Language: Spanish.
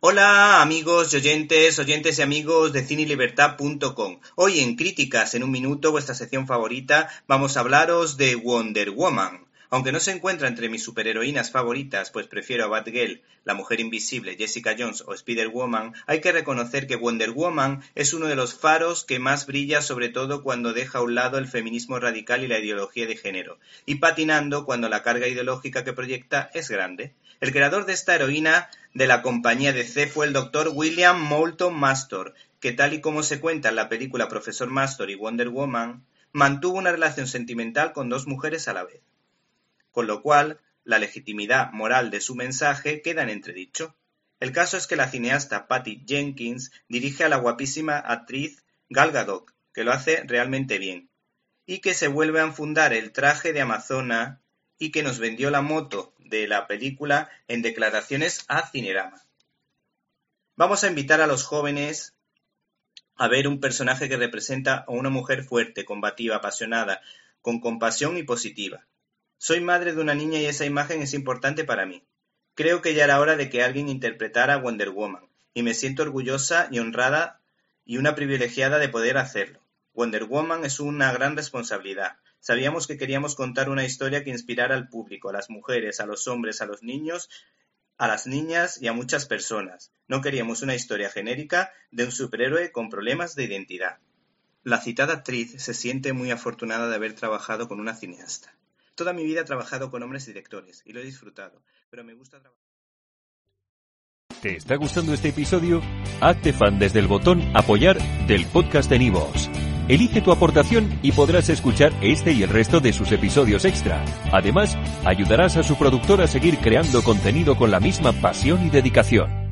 Hola amigos y oyentes, oyentes y amigos de cinelibertad.com. Hoy en Críticas en un minuto, vuestra sección favorita, vamos a hablaros de Wonder Woman. Aunque no se encuentra entre mis superheroínas favoritas, pues prefiero a Batgirl, la Mujer Invisible, Jessica Jones o Spider-Woman, hay que reconocer que Wonder Woman es uno de los faros que más brilla sobre todo cuando deja a un lado el feminismo radical y la ideología de género, y patinando cuando la carga ideológica que proyecta es grande. El creador de esta heroína de la compañía DC fue el doctor William Moulton Mastor, que tal y como se cuenta en la película Profesor Mastor y Wonder Woman, mantuvo una relación sentimental con dos mujeres a la vez con lo cual la legitimidad moral de su mensaje queda en entredicho. El caso es que la cineasta Patty Jenkins dirige a la guapísima actriz Gal Gadot, que lo hace realmente bien, y que se vuelve a enfundar el traje de Amazona y que nos vendió la moto de la película en declaraciones a Cinerama. Vamos a invitar a los jóvenes a ver un personaje que representa a una mujer fuerte, combativa, apasionada, con compasión y positiva. Soy madre de una niña y esa imagen es importante para mí. Creo que ya era hora de que alguien interpretara Wonder Woman, y me siento orgullosa y honrada y una privilegiada de poder hacerlo. Wonder Woman es una gran responsabilidad. Sabíamos que queríamos contar una historia que inspirara al público, a las mujeres, a los hombres, a los niños, a las niñas y a muchas personas. No queríamos una historia genérica de un superhéroe con problemas de identidad. La citada actriz se siente muy afortunada de haber trabajado con una cineasta. Toda mi vida he trabajado con hombres directores y lo he disfrutado, pero me gusta trabajar. ¿Te está gustando este episodio? Hazte fan desde el botón Apoyar del podcast de Nivos. Elige tu aportación y podrás escuchar este y el resto de sus episodios extra. Además, ayudarás a su productor a seguir creando contenido con la misma pasión y dedicación.